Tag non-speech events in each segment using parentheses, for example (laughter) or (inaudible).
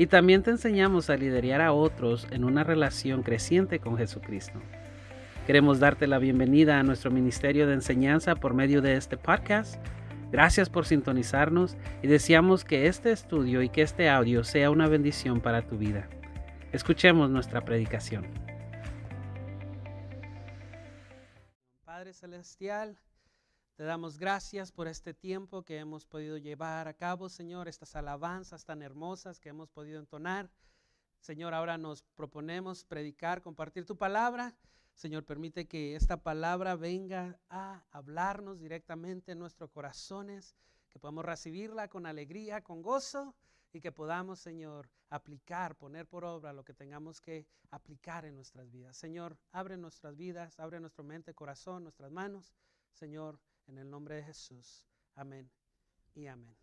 y también te enseñamos a liderar a otros en una relación creciente con Jesucristo. Queremos darte la bienvenida a nuestro ministerio de enseñanza por medio de este podcast. Gracias por sintonizarnos y deseamos que este estudio y que este audio sea una bendición para tu vida. Escuchemos nuestra predicación. Padre Celestial, te damos gracias por este tiempo que hemos podido llevar a cabo, Señor, estas alabanzas tan hermosas que hemos podido entonar. Señor, ahora nos proponemos predicar, compartir tu palabra. Señor, permite que esta palabra venga a hablarnos directamente en nuestros corazones, que podamos recibirla con alegría, con gozo y que podamos, Señor, aplicar, poner por obra lo que tengamos que aplicar en nuestras vidas. Señor, abre nuestras vidas, abre nuestra mente, corazón, nuestras manos. Señor, en el nombre de Jesús. Amén y amén.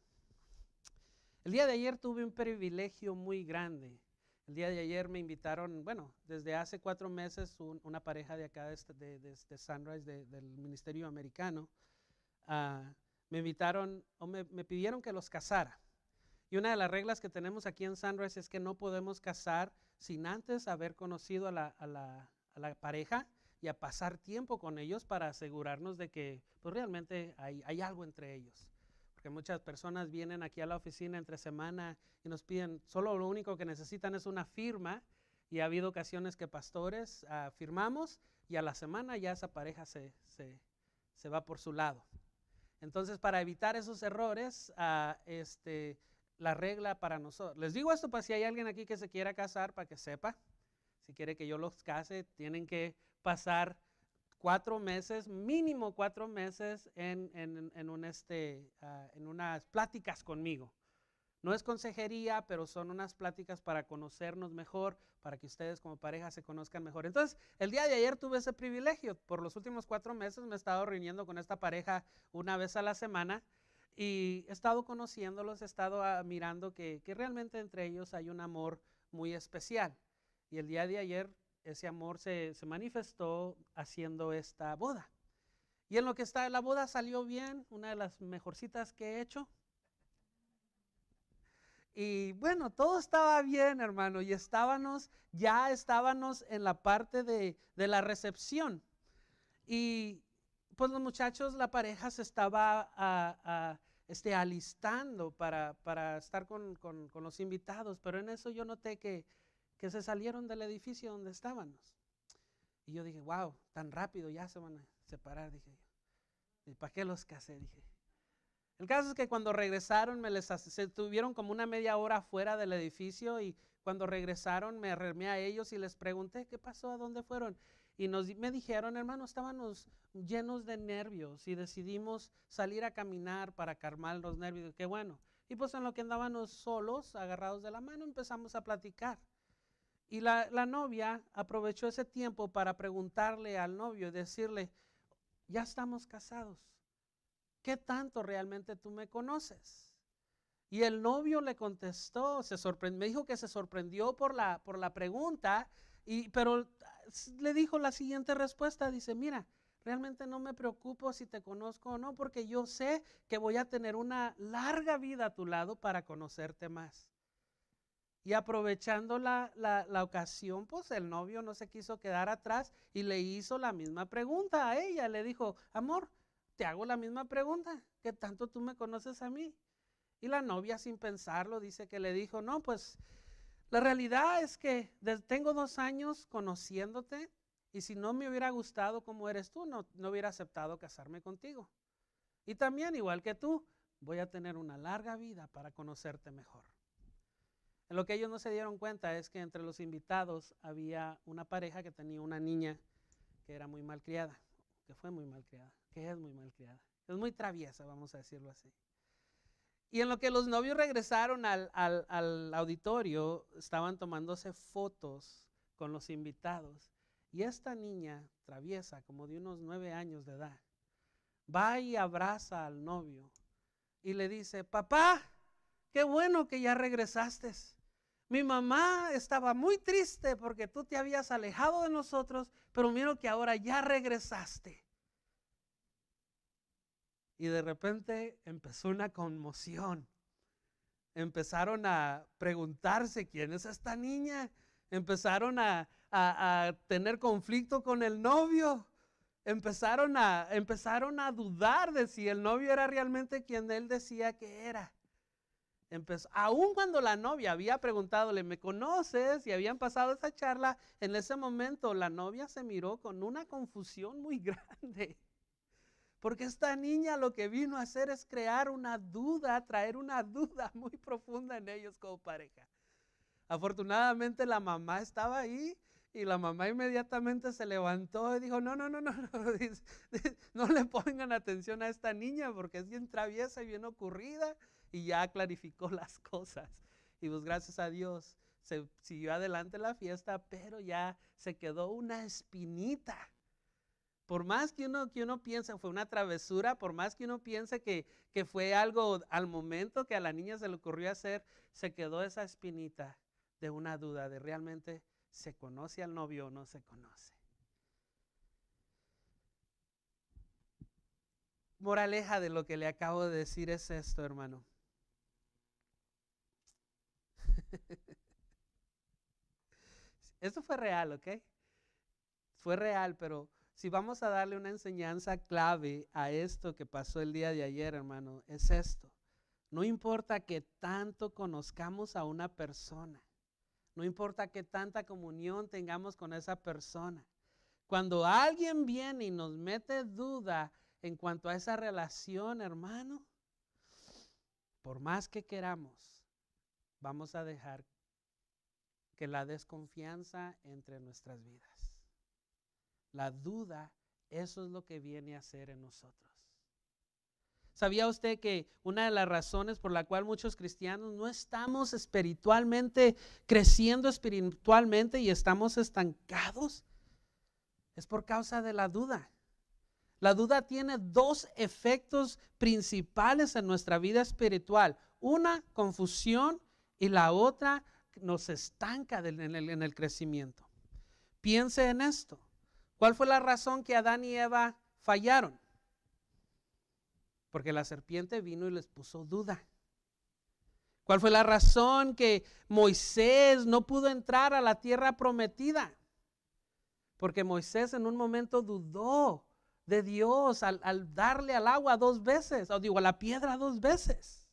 El día de ayer tuve un privilegio muy grande. El día de ayer me invitaron, bueno, desde hace cuatro meses una pareja de acá de, este, Sunrise, del Ministerio Americano, ah, me invitaron o me, pidieron que los casara. Y una de las reglas que tenemos aquí en Sunrise es que no podemos casar sin antes haber conocido a la pareja a pasar tiempo con ellos para asegurarnos de que pues, realmente hay, hay algo entre ellos. Porque muchas personas vienen aquí a la oficina entre semana y nos piden, solo lo único que necesitan es una firma y ha habido ocasiones que pastores uh, firmamos y a la semana ya esa pareja se, se, se, va por su lado. Entonces, para evitar esos errores, uh, este, la regla para nosotros, les digo esto para si hay alguien aquí que se quiera casar, para que sepa, si quiere que yo los case, tienen que pasar cuatro meses, mínimo cuatro meses en, en, un este, ah, en unas pláticas conmigo. No es consejería, pero son unas pláticas para conocernos mejor, para que ustedes como pareja se conozcan mejor. Entonces, el día de ayer tuve ese privilegio. Por los últimos cuatro meses me he estado reuniendo con esta pareja una vez a la semana y he estado conociéndolos, he estado ah, mirando que, que realmente entre ellos hay un amor muy especial. Y el día de ayer ese amor se, manifestó haciendo esta boda. Y en lo que está, la boda salió bien, una de las mejorcitas que he hecho. Y bueno, todo estaba bien, hermano, y estábamos, ya estábamos en la parte de, la recepción. Y pues los muchachos, la pareja se estaba este, alistando para, estar con, con, los invitados, pero en eso yo noté que que se salieron del edificio donde estábamos. Y yo dije, wow, tan rápido ya se van a separar, dije yo. ¿Y para qué los casé? Dije. El caso es que cuando regresaron, me les, se tuvieron como una media hora fuera del edificio y cuando regresaron me arremé a ellos y les pregunté, ¿qué pasó? ¿A dónde fueron? Y nos, me dijeron, hermano, estábamos llenos de nervios y decidimos salir a caminar para calmar los nervios. Qué bueno. Y pues en lo que andábamos solos, agarrados de la mano, empezamos a platicar. Y la, novia aprovechó ese tiempo para preguntarle al novio y decirle, ya estamos casados, ¿qué tanto realmente tú me conoces? Y el novio le contestó, se me dijo que se sorprendió por la, por la pregunta, y, pero le dijo la siguiente respuesta, dice, mira, realmente no me preocupo si te conozco o no, porque yo sé que voy a tener una larga vida a tu lado para conocerte más. Y aprovechando la, ocasión, pues el novio no se quiso quedar atrás y le hizo la misma pregunta a ella. Le dijo, amor, te hago la misma pregunta, ¿qué tanto tú me conoces a mí? Y la novia sin pensarlo dice que le dijo, no, pues la realidad es que tengo dos años conociéndote y si no me hubiera gustado como eres tú, no, no hubiera aceptado casarme contigo. Y también, igual que tú, voy a tener una larga vida para conocerte mejor. Lo que ellos no se dieron cuenta es que entre los invitados había una pareja que tenía una niña que era muy malcriada, que fue muy malcriada, que es muy malcriada, es muy traviesa, vamos a decirlo así. Y en lo que los novios regresaron al, al auditorio, estaban tomándose fotos con los invitados. Y esta niña traviesa, como de unos nueve años de edad, va y abraza al novio y le dice, papá, qué bueno que ya regresaste. Mi mamá estaba muy triste porque tú te habías alejado de nosotros, pero miro que ahora ya regresaste. Y de repente empezó una conmoción. Empezaron a preguntarse quién es esta niña. Empezaron a, tener conflicto con el novio. Empezaron a, empezaron a dudar de si el novio era realmente quien él decía que era. Empezó, aún cuando la novia había preguntado, ¿me conoces? Y habían pasado esa charla, en ese momento la novia se miró con una confusión muy (laughs) grande. Porque esta niña lo que vino a hacer es crear una duda, traer una (laughs) duda muy profunda en ellos como pareja. Afortunadamente la mamá estaba ahí y la mamá inmediatamente se levantó y dijo, no, no, no, no, no, (laughs) no le pongan atención a esta niña porque es bien traviesa y bien ocurrida y ya clarificó (laughs) las cosas. Y pues gracias a Dios se siguió adelante la fiesta, pero ya se quedó una espinita por más que uno, que uno piense fue una travesura, por más que uno piense que, que fue algo al momento que a la niña se le ocurrió hacer, se quedó esa espinita de una duda de realmente se conoce al novio o no se conoce. Moraleja de lo que le acabo de decir es esto, hermano. Esto fue real, ¿ok? Fue real, pero si vamos a darle una enseñanza clave a esto que pasó el día de ayer, hermano, es esto. No importa que tanto conozcamos a una persona, no importa que tanta comunión tengamos con esa persona. Cuando alguien viene y nos mete duda en cuanto a esa relación, hermano, por más que queramos, vamos a dejar que la desconfianza entre nuestras vidas. La duda, eso es lo que viene a hacer en nosotros. ¿Sabía usted que una de las razones por la cual muchos cristianos no estamos espiritualmente creciendo espiritualmente y estamos estancados? Es por causa de la duda. La duda tiene dos efectos principales en nuestra vida espiritual. Una, confusión y la otra nos estanca en el, en el crecimiento. Piense en esto. ¿Cuál fue la razón que Adán y Eva fallaron? Porque la serpiente vino y les puso duda. ¿Cuál fue la razón que Moisés no pudo entrar a la tierra prometida? Porque Moisés en un momento dudó de Dios al, darle al agua dos veces, o digo, a la piedra dos veces.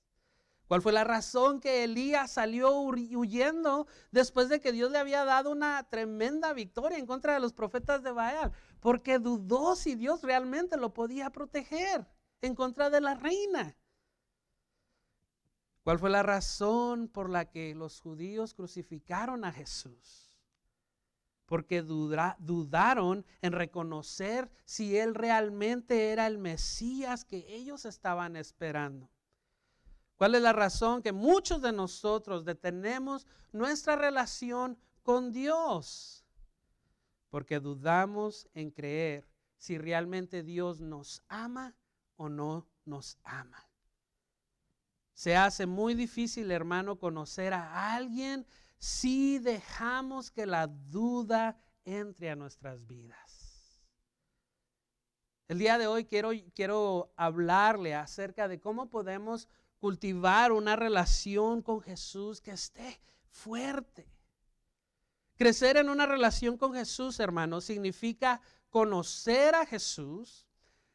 ¿Cuál fue la razón que Elías salió huyendo después de que Dios le había dado una tremenda victoria en contra de los profetas de Baal? Porque dudó si Dios realmente lo podía proteger en contra de la reina. ¿Cuál fue la razón por la que los judíos crucificaron a Jesús? Porque dudaron en reconocer si él realmente era el Mesías que ellos estaban esperando. ¿Cuál es la razón que muchos de nosotros detenemos nuestra relación con Dios? Porque dudamos en creer si realmente Dios nos ama o no nos ama. Se hace muy difícil, hermano, conocer a alguien si dejamos que la duda entre a nuestras vidas. El día de hoy quiero, quiero hablarle acerca de cómo podemos cultivar una relación con Jesús que esté fuerte. Crecer en una relación con Jesús, hermano, significa conocer a Jesús,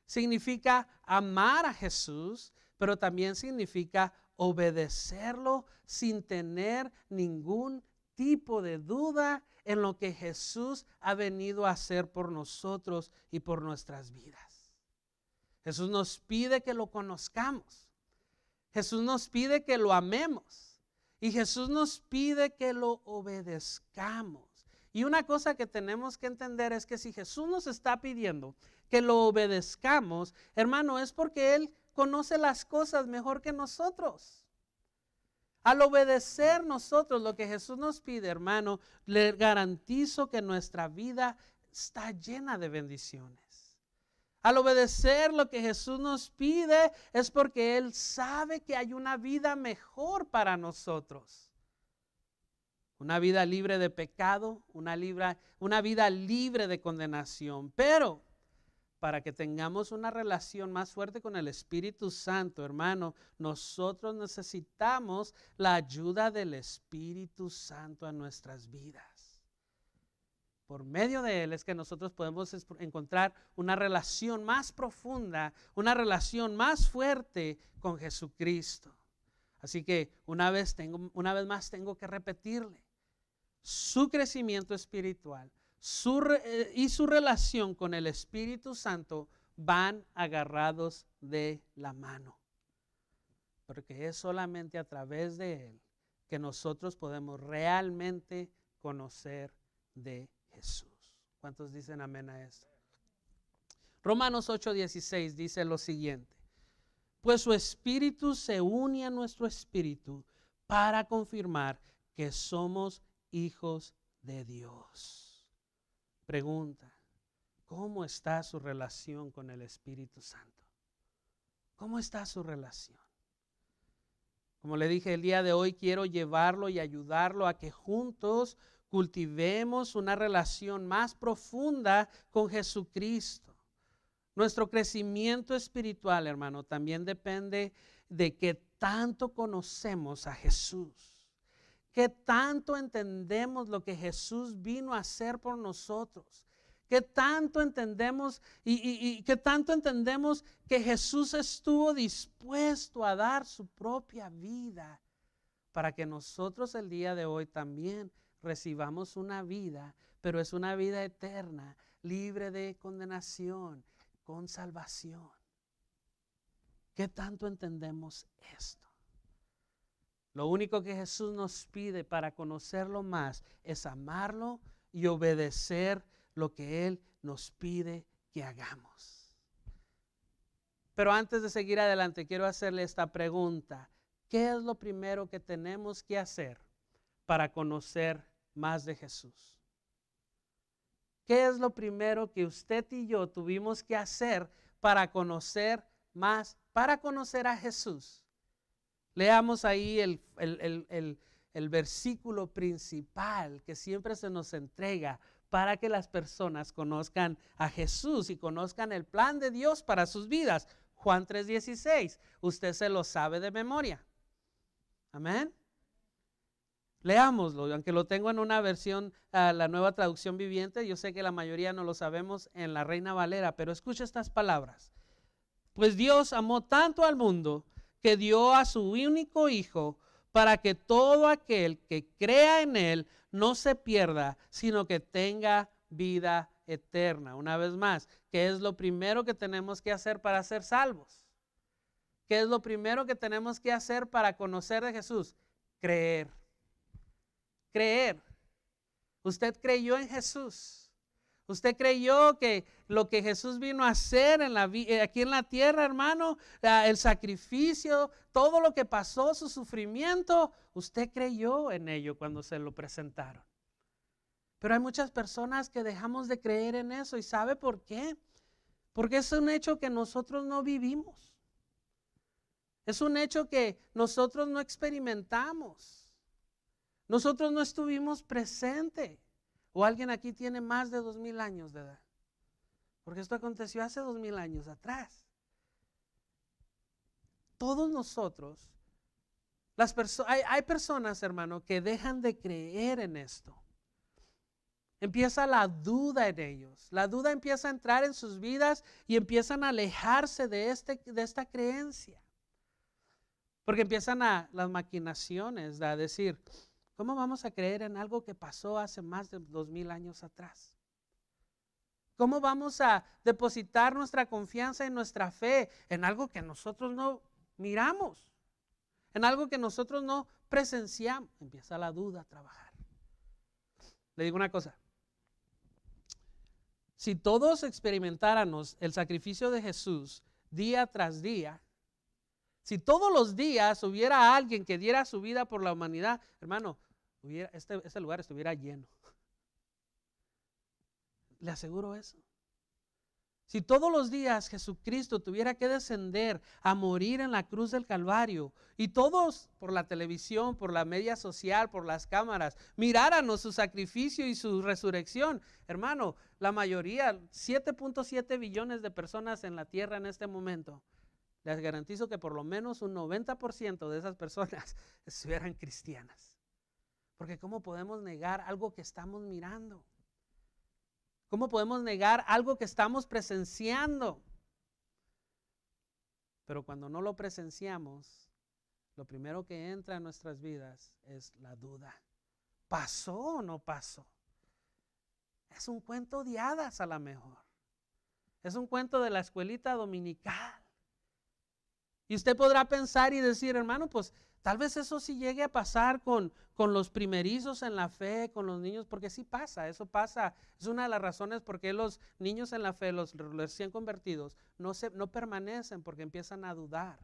significa amar a Jesús, pero también significa obedecerlo sin tener ningún tipo de duda en lo que Jesús ha venido a hacer por nosotros y por nuestras vidas. Jesús nos pide que lo conozcamos. Jesús nos pide que lo amemos y Jesús nos pide que lo obedezcamos. Y una cosa que tenemos que entender es que si Jesús nos está pidiendo que lo obedezcamos, hermano, es porque Él conoce las cosas mejor que nosotros. Al obedecer nosotros lo que Jesús nos pide, hermano, le garantizo que nuestra vida está llena de bendiciones. Al obedecer lo que Jesús nos pide es porque Él sabe que hay una vida mejor para nosotros. Una vida libre de pecado, una, vida libre de condenación. Pero para que tengamos una relación más fuerte con el Espíritu Santo, hermano, nosotros necesitamos la ayuda del Espíritu Santo a nuestras vidas. Por medio de Él es que nosotros podemos encontrar una relación más profunda, una relación más fuerte con Jesucristo. Así que una vez, tengo, una vez más tengo que repetirle, su crecimiento espiritual eh, y su relación con el Espíritu Santo van agarrados de la mano. Porque es solamente a través de Él que nosotros podemos realmente conocer de Jesús. ¿Cuántos dicen amén a esto? Romanos 8:16 dice lo siguiente. Pues su espíritu se une a nuestro espíritu para confirmar que somos hijos de Dios. Pregunta, ¿cómo está su relación con el Espíritu Santo? ¿Cómo está su relación? Como le dije el día de hoy, quiero llevarlo y ayudarlo a que juntos cultivemos una relación más profunda con Jesucristo. Nuestro crecimiento espiritual, hermano, también depende de que tanto conocemos a Jesús. ¿Qué tanto entendemos lo que Jesús vino a hacer por nosotros? ¿Qué tanto entendemos y, qué tanto entendemos que Jesús estuvo dispuesto a dar su propia vida para que nosotros el día de hoy también recibamos una vida, pero es una vida eterna, libre de condenación, con salvación? ¿Qué tanto entendemos esto? Lo único que Jesús nos pide para conocerlo más es amarlo y obedecer lo que Él nos pide que hagamos. Pero antes de seguir adelante, quiero hacerle esta pregunta. ¿Qué es lo primero que tenemos que hacer para conocer más de Jesús? ¿Qué es lo primero que usted y yo tuvimos que hacer para conocer más, para conocer a Jesús? Leamos ahí el, versículo principal que siempre se nos entrega para que las personas conozcan a Jesús y conozcan el plan de Dios para sus vidas. Juan 3:16, usted se lo sabe de memoria. Amén. Leámoslo, aunque lo tengo en una versión, ah, la nueva traducción viviente, yo sé que la mayoría no lo sabemos en la Reina Valera, pero escucha estas palabras. Pues Dios amó tanto al mundo que dio a su único Hijo para que todo aquel que crea en Él no se pierda, sino que tenga vida eterna. Una vez más, ¿qué es lo primero que tenemos que hacer para ser salvos? ¿Qué es lo primero que tenemos que hacer para conocer de Jesús? Creer. Creer. Usted creyó en Jesús. Usted creyó que lo que Jesús vino a hacer eh, aquí en la tierra, hermano, el sacrificio, todo lo que pasó, su sufrimiento, usted creyó en ello cuando se lo presentaron. Pero hay muchas personas que dejamos de creer en eso y ¿sabe por qué? Porque es un hecho que nosotros no vivimos. Es un hecho que nosotros no experimentamos. Nosotros no estuvimos presentes. ¿O alguien aquí tiene más de dos mil años de edad? Porque esto aconteció hace dos mil años atrás. Todos nosotros, las hay, hay personas, hermano, que dejan de creer en esto. Empieza la duda en ellos. La duda empieza a entrar en sus vidas y empiezan a alejarse de, este, de esta creencia. Porque empiezan las maquinaciones, a decir, ¿Cómo vamos a creer en algo que pasó hace más de dos mil años atrás? ¿Cómo vamos a depositar nuestra confianza y nuestra fe en algo que nosotros no miramos? En algo que nosotros no presenciamos. Empieza la duda a trabajar. Le digo una cosa. Si todos experimentáramos el sacrificio de Jesús día tras día, si todos los días hubiera alguien que diera su vida por la humanidad, hermano, este, este, lugar estuviera lleno. (laughs) Le aseguro eso. Si todos los días Jesucristo tuviera que descender a morir en la cruz del Calvario y todos por la televisión, por la media social, por las cámaras, miráramos su sacrificio y su resurrección, hermano, la mayoría, 7.7 billones de personas en la tierra en este momento, les garantizo que por lo menos un 90% de esas personas (laughs) estuvieran cristianas. Porque ¿cómo podemos negar algo que estamos mirando? ¿Cómo podemos negar algo que estamos presenciando? Pero cuando no lo presenciamos, lo primero que entra en nuestras vidas es la duda. ¿Pasó o no pasó? Es un cuento de hadas a la mejor. Es un cuento de la escuelita dominical. Y usted podrá pensar y decir, hermano, pues Tal vez eso sí llegue a pasar con, con los primerizos en la fe, con los niños, porque sí pasa, eso pasa. Es una de las razones por qué los niños en la fe, los recién convertidos, no, se, no permanecen porque empiezan a dudar.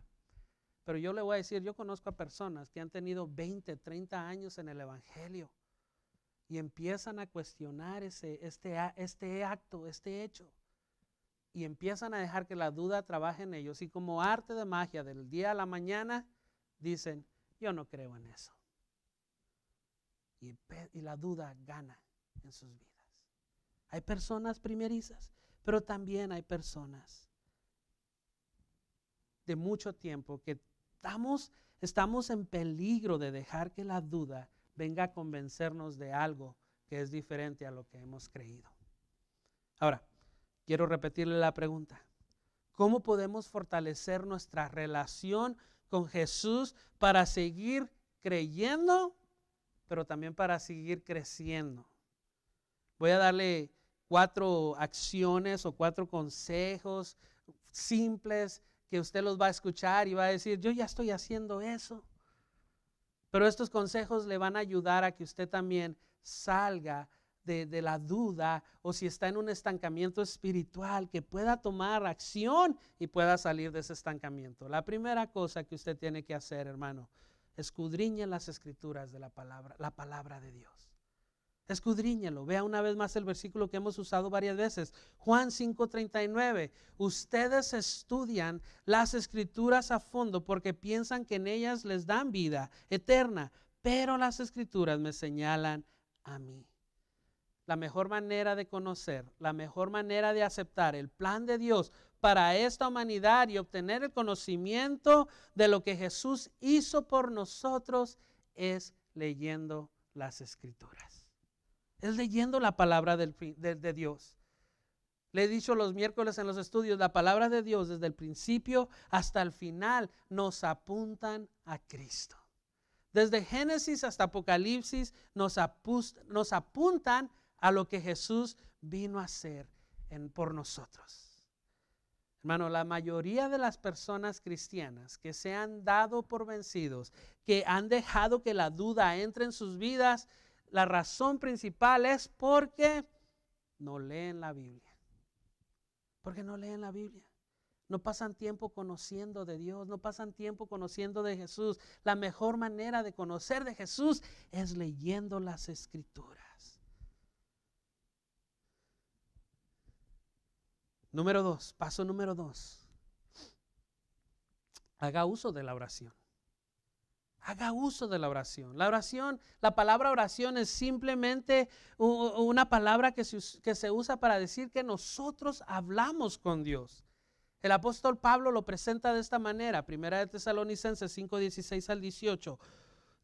Pero yo le voy a decir, yo conozco a personas que han tenido 20, 30 años en el Evangelio y empiezan a cuestionar ese, este, este acto, este hecho. Y empiezan a dejar que la duda trabaje en ellos. Y como arte de magia del día a la mañana, dicen, yo no creo en eso. Y, la duda gana en sus vidas. Hay personas primerizas, pero también hay personas de mucho tiempo que estamos, estamos en peligro de dejar que la duda venga a convencernos de algo que es diferente a lo que hemos creído. Ahora, quiero repetirle la pregunta. ¿Cómo podemos fortalecer nuestra relación con Jesús para seguir creyendo, pero también para seguir creciendo. Voy a darle cuatro acciones o cuatro consejos simples que usted los va a escuchar y va a decir, yo ya estoy haciendo eso. Pero estos consejos le van a ayudar a que usted también salga de, la duda o si está en un estancamiento espiritual, que pueda tomar acción y pueda salir de ese estancamiento. La primera cosa que usted tiene que hacer, hermano, escudriñe las escrituras de la palabra, la palabra de Dios. Escudriñelo. Vea una vez más el versículo que hemos usado varias veces. Juan 5:39. Ustedes estudian las escrituras a fondo porque piensan que en ellas les dan vida eterna, pero las escrituras me señalan a mí la mejor manera de conocer, la mejor manera de aceptar el plan de Dios para esta humanidad y obtener el conocimiento de lo que Jesús hizo por nosotros es leyendo las escrituras. Es leyendo la palabra de, de Dios. Le he dicho los miércoles en los estudios, la palabra de Dios desde el principio hasta el final nos apuntan a Cristo. Desde Génesis hasta Apocalipsis nos, nos apuntan a lo que Jesús vino a hacer en, por nosotros. Hermano, la mayoría de las personas cristianas que se han dado por vencidos, que han dejado que la duda entre en sus vidas, la razón principal es porque no leen la Biblia. Porque no leen la Biblia. No pasan tiempo conociendo de Dios, no pasan tiempo conociendo de Jesús. La mejor manera de conocer de Jesús es leyendo las escrituras. Número dos, paso número dos. Haga uso de la oración. Haga uso de la oración. La oración, la palabra oración es simplemente una palabra que se, que se usa para decir que nosotros hablamos con Dios. El apóstol Pablo lo presenta de esta manera, Primera de Tesalonicenses 5, 16 al 18.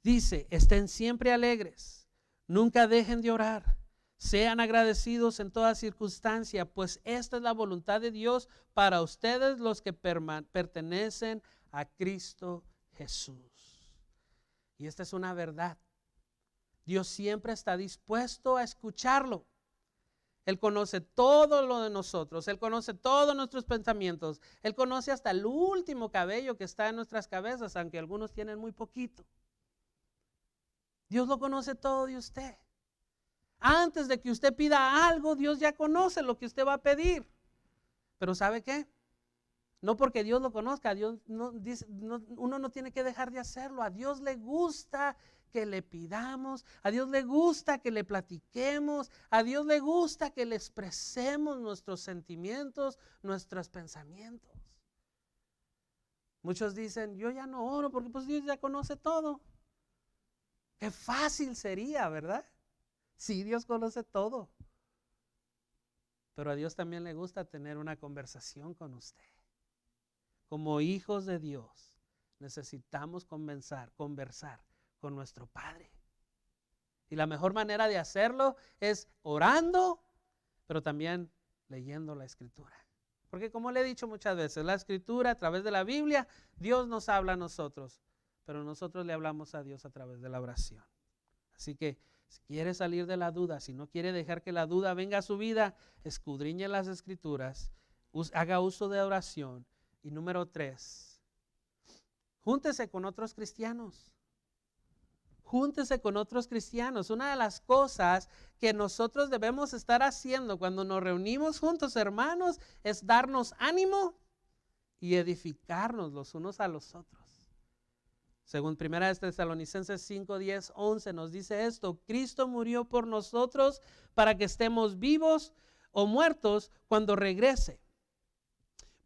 Dice, estén siempre alegres, nunca dejen de orar sean agradecidos en toda circunstancia, pues esta es la voluntad de Dios para ustedes los que pertenecen a Cristo Jesús. Y esta es una verdad. Dios siempre está dispuesto a escucharlo. Él conoce todo lo de nosotros, Él conoce todos nuestros pensamientos, Él conoce hasta el último cabello que está en nuestras cabezas, aunque algunos tienen muy poquito. Dios lo conoce todo de usted. Antes de que usted pida algo, Dios ya conoce lo que usted va a pedir. Pero ¿sabe qué? No porque Dios lo conozca, Dios no, dice, uno no tiene que dejar de hacerlo. A Dios le gusta que le pidamos, a Dios le gusta que le platiquemos, a Dios le gusta que le expresemos nuestros sentimientos, nuestros pensamientos. Muchos dicen, yo ya no oro porque pues Dios ya conoce todo. Qué fácil sería, ¿verdad? Si Dios conoce todo. Pero a Dios también le gusta tener una conversación con usted. Como hijos de Dios, necesitamos conversar, conversar con nuestro Padre. Y la mejor manera de hacerlo es orando, pero también leyendo la Escritura. Porque como le he dicho muchas veces, la Escritura a través de la Biblia, Dios nos habla a nosotros, pero nosotros le hablamos a Dios a través de la oración. Así que si quiere salir de la duda, si no quiere dejar que la duda venga a su vida, escudriñe las escrituras, haga uso de oración. Y número tres, júntese con otros cristianos. Júntese con otros cristianos. Una de las cosas que nosotros debemos estar haciendo cuando nos reunimos juntos, hermanos, es darnos ánimo y edificarnos los unos a los otros. Según primera de Tesalonicenses 5, 10, 11 nos dice esto, Cristo murió por nosotros para que estemos vivos o muertos cuando regrese.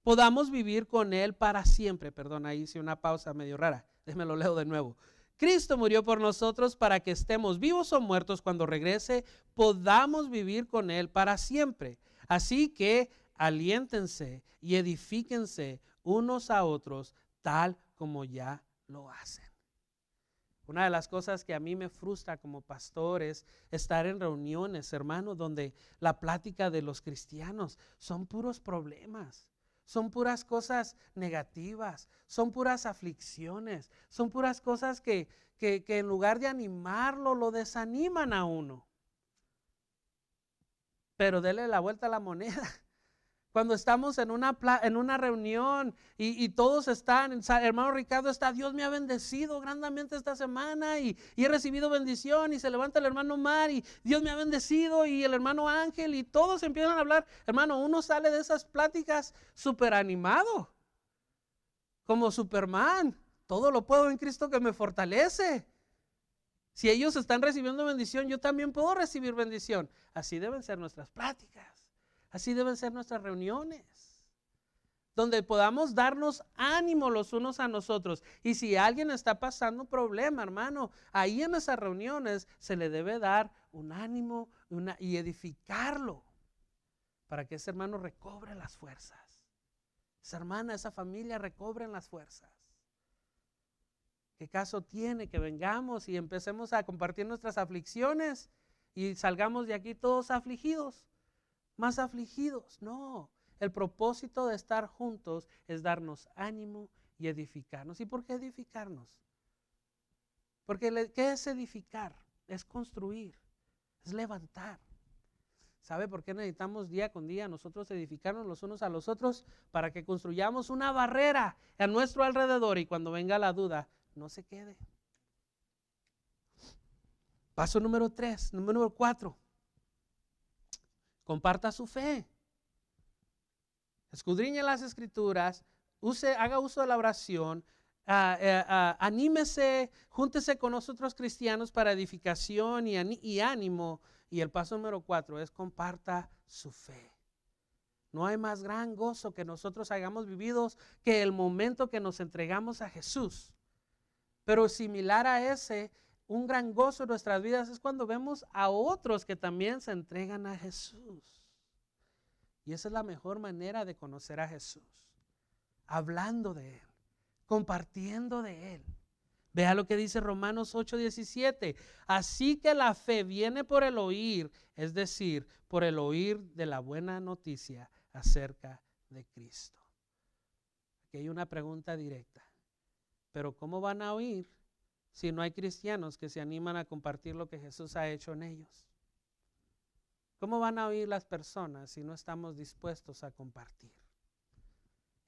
Podamos vivir con Él para siempre. Perdón, ahí hice una pausa medio rara. Déjeme lo leo de nuevo. Cristo murió por nosotros para que estemos vivos o muertos cuando regrese, podamos vivir con Él para siempre. Así que aliéntense y edifíquense unos a otros, tal como ya lo hacen. Una de las cosas que a mí me frustra como pastor es estar en reuniones, hermanos, donde la plática de los cristianos son puros problemas, son puras cosas negativas, son puras aflicciones, son puras cosas que, que, que en lugar de animarlo, lo desaniman a uno. Pero dele la vuelta a la moneda cuando estamos en una, en una reunión y, todos están, hermano Ricardo está, Dios me ha bendecido grandemente esta semana y, he recibido bendición y se levanta el hermano Mar y Dios me ha bendecido y el hermano Ángel y todos empiezan a hablar. Hermano, uno sale de esas pláticas súper animado, como Superman. Todo lo puedo en Cristo que me fortalece. Si ellos están recibiendo bendición, yo también puedo recibir bendición. Así deben ser nuestras pláticas. Así deben ser nuestras reuniones, donde podamos darnos ánimo los unos a nosotros. Y si alguien está pasando un problema, hermano, ahí en esas reuniones se le debe dar un ánimo y edificarlo para que ese hermano recobre las fuerzas. Esa hermana, esa familia recobren las fuerzas. ¿Qué caso tiene que vengamos y empecemos a compartir nuestras aflicciones y salgamos de aquí todos afligidos? Más afligidos. No, el propósito de estar juntos es darnos ánimo y edificarnos. ¿Y por qué edificarnos? Porque ¿qué es edificar? Es construir, es levantar. ¿Sabe por qué necesitamos día con día nosotros edificarnos los unos a los otros? Para que construyamos una barrera a nuestro alrededor y cuando venga la duda, no se quede. Paso número tres, número cuatro. Comparta su fe. Escudriñe las escrituras, use, haga uso de la oración, ah, eh, ah, anímese, júntese con nosotros cristianos para edificación y, y ánimo. Y el paso número cuatro es comparta su fe. No hay más gran gozo que nosotros hayamos vivido que el momento que nos entregamos a Jesús. Pero similar a ese un gran gozo en nuestras vidas es cuando vemos a otros que también se entregan a Jesús. Y esa es la mejor manera de conocer a Jesús. Hablando de Él, compartiendo de Él. Vea lo que dice Romanos 8:17. Así que la fe viene por el oír, es decir, por el oír de la buena noticia acerca de Cristo. Aquí hay una pregunta directa. Pero ¿cómo van a oír si no hay cristianos que se animan a compartir lo que Jesús ha hecho en ellos? ¿Cómo van a oír las personas si no estamos dispuestos a compartir?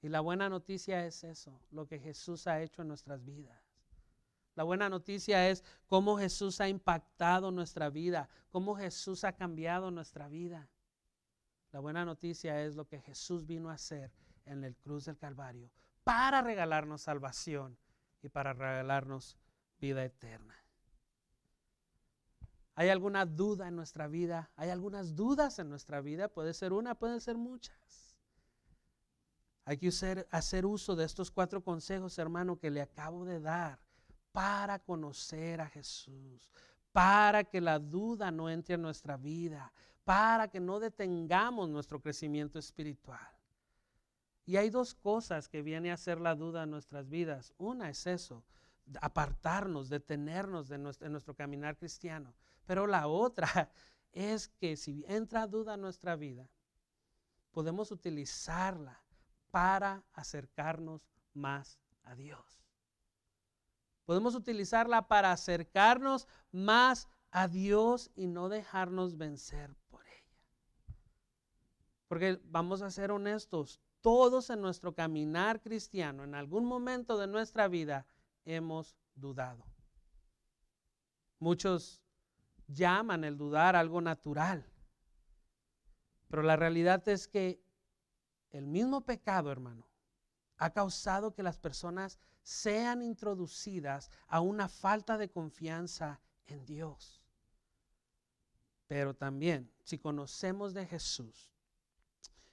Y la buena noticia es eso, lo que Jesús ha hecho en nuestras vidas. La buena noticia es cómo Jesús ha impactado nuestra vida, cómo Jesús ha cambiado nuestra vida. La buena noticia es lo que Jesús vino a hacer en el cruz del Calvario para regalarnos salvación y para regalarnos vida eterna. ¿Hay alguna duda en nuestra vida? ¿Hay algunas dudas en nuestra vida? Puede ser una, puede ser muchas. Hay que hacer uso de estos cuatro consejos, hermano, que le acabo de dar para conocer a Jesús, para que la duda no entre en nuestra vida, para que no detengamos nuestro crecimiento espiritual. Y hay dos cosas que viene a ser la duda en nuestras vidas. Una es eso, apartarnos, detenernos de nuestro, nuestro caminar cristiano. Pero la otra (laughs) es que si entra duda en nuestra vida, podemos utilizarla para acercarnos más a Dios. Podemos utilizarla para acercarnos más a Dios y no dejarnos vencer por ella. Porque vamos a ser honestos, todos en nuestro caminar cristiano, en algún momento de nuestra vida, hemos dudado. Muchos llaman el dudar algo natural, pero la realidad es que el mismo pecado, hermano, ha causado que las personas sean introducidas a una falta de confianza en Dios. Pero también, si conocemos de Jesús,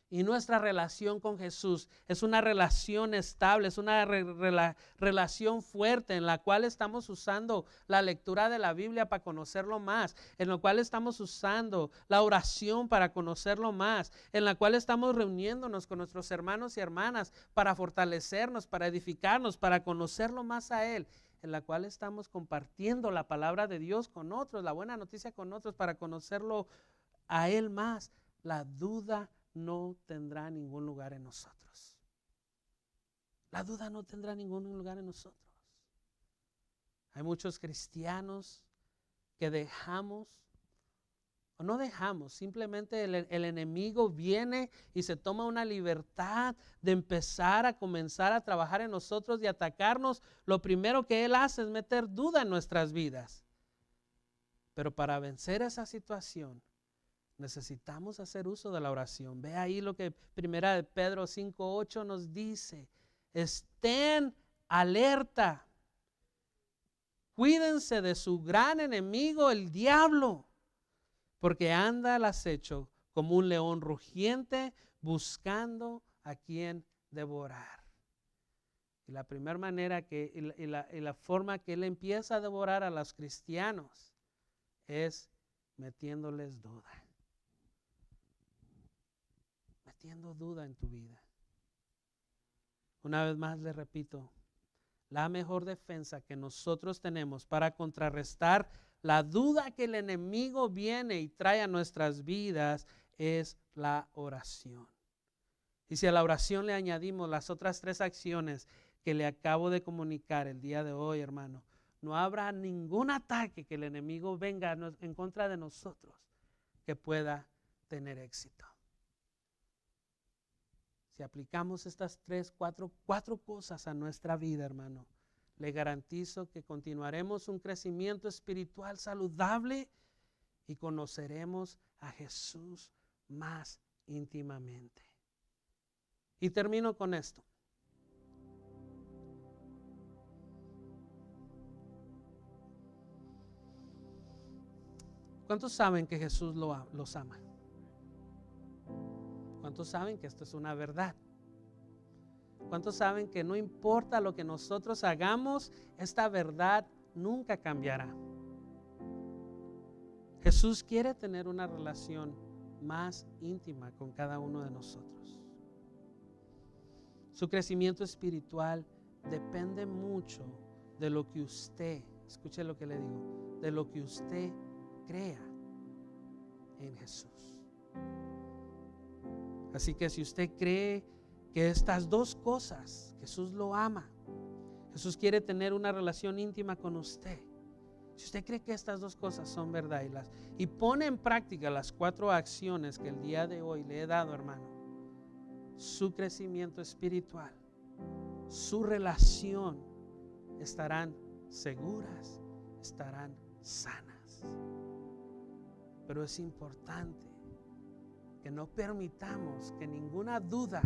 y nuestra relación con Jesús es una relación estable, es una relación fuerte en la cual estamos usando la lectura de la Biblia para conocerlo más, en la cual estamos usando la oración para conocerlo más, en la cual estamos reuniéndonos con nuestros hermanos y hermanas para fortalecernos, para edificarnos, para conocerlo más a Él en la cual estamos compartiendo la palabra de Dios con otros, la buena noticia con otros para conocerlo a Él más. La duda no tendrá ningún lugar en nosotros. La duda no tendrá ningún lugar en nosotros. Hay muchos cristianos que dejamos o no dejamos, simplemente el, el, enemigo viene y se toma una libertad de empezar a comenzar a trabajar en nosotros y atacarnos. Lo primero que él hace es meter duda en nuestras vidas. Pero para vencer esa situación, necesitamos hacer uso de la oración. Ve ahí lo que primera de Pedro 5.8 nos dice. Estén alerta. Cuídense de su gran enemigo, el diablo, porque anda al acecho como un león rugiente buscando a quien devorar. Y la primera manera que, y la, la forma que él empieza a devorar a los cristianos es metiéndoles duda en tu vida. Una vez más le repito, la mejor defensa que nosotros tenemos para contrarrestar la duda que el enemigo viene y trae a nuestras vidas es la oración. Y si a la oración le añadimos las otras tres acciones que le acabo de comunicar el día de hoy, hermano, no habrá ningún ataque que el enemigo venga en contra de nosotros que pueda tener éxito. Si aplicamos estas tres, cuatro, cuatro cosas a nuestra vida, hermano, le garantizo que continuaremos un crecimiento espiritual saludable y conoceremos a Jesús más íntimamente. Y termino con esto. ¿Cuántos saben que Jesús los ama? ¿Cuántos saben que esto es una verdad? ¿Cuántos saben que no importa lo que nosotros hagamos, esta verdad nunca cambiará? Jesús quiere tener una relación más íntima con cada uno de nosotros. Su crecimiento espiritual depende mucho de lo que usted, escuche lo que le digo, de lo que usted crea en Jesús. Así que si usted cree que estas dos cosas, Jesús lo ama, Jesús quiere tener una relación íntima con usted. Si usted cree que estas dos cosas son verdad y, y pone en práctica las cuatro acciones que el día de hoy le he dado, hermano, su crecimiento espiritual, su relación estarán seguras, estarán sanas. Pero es importante que no permitamos que ninguna duda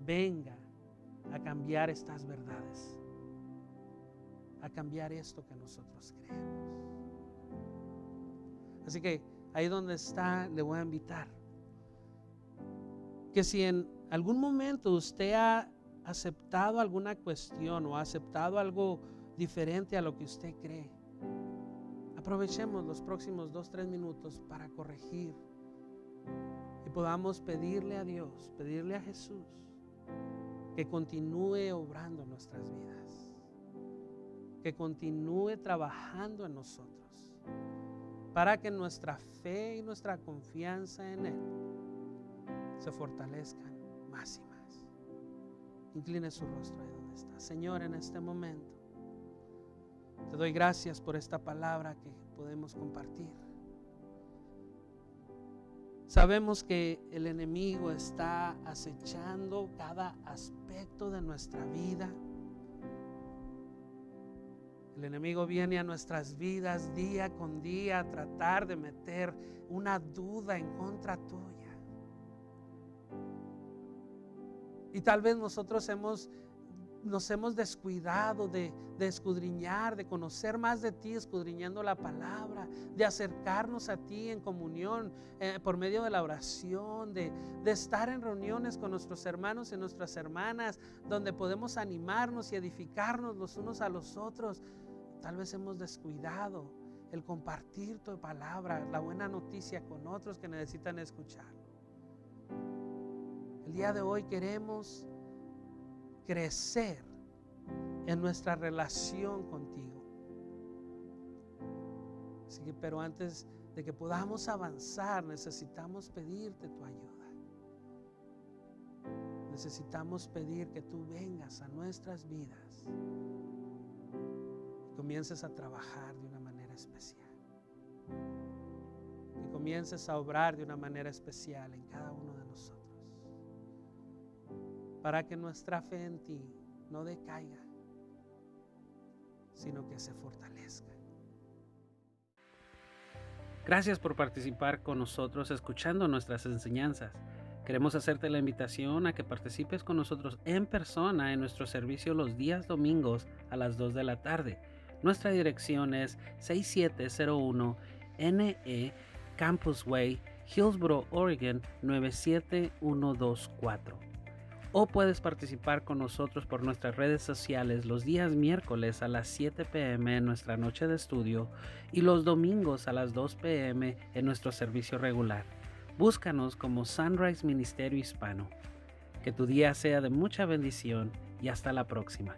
venga a cambiar estas verdades, a cambiar esto que nosotros creemos. Así que ahí donde está, le voy a invitar. Que si en algún momento usted ha aceptado alguna cuestión o ha aceptado algo diferente a lo que usted cree, aprovechemos los próximos dos, tres minutos para corregir y podamos pedirle a Dios, pedirle a Jesús que continúe obrando nuestras vidas, que continúe trabajando en nosotros, para que nuestra fe y nuestra confianza en Él se fortalezcan más y más. Incline su rostro ahí donde está. Señor, en este momento, te doy gracias por esta palabra que podemos compartir. Sabemos que el enemigo está acechando cada aspecto de nuestra vida. El enemigo viene a nuestras vidas día con día a tratar de meter una duda en contra tuya. Y tal vez nosotros hemos nos hemos descuidado de, escudriñar, de conocer más de ti, escudriñando la palabra, de acercarnos a ti en comunión eh, por medio de la oración, de, de estar en reuniones con nuestros hermanos y nuestras hermanas, donde podemos animarnos y edificarnos los unos a los otros. Tal vez hemos descuidado el compartir tu palabra, la buena noticia con otros que necesitan escucharlo. El día de hoy queremos crecer en nuestra relación contigo. Pero antes de que podamos avanzar, necesitamos pedirte tu ayuda. Necesitamos pedir que tú vengas a nuestras vidas y comiences a trabajar de una manera especial. Que comiences a obrar de una manera especial en cada uno para que nuestra fe en ti no decaiga, sino que se fortalezca. Gracias por participar con nosotros escuchando nuestras enseñanzas. Queremos hacerte la invitación a que participes con nosotros en persona en nuestro servicio los días domingos a las 2 de la tarde. Nuestra dirección es 6701 NE Campus Way, Hillsboro, Oregon 97124 o puedes participar con nosotros por nuestras redes sociales los días miércoles a las 7 pm en nuestra noche de estudio y los domingos a las 2 pm en nuestro servicio regular. Búscanos como Sunrise Ministerio Hispano. Que tu día sea de mucha bendición y hasta la próxima.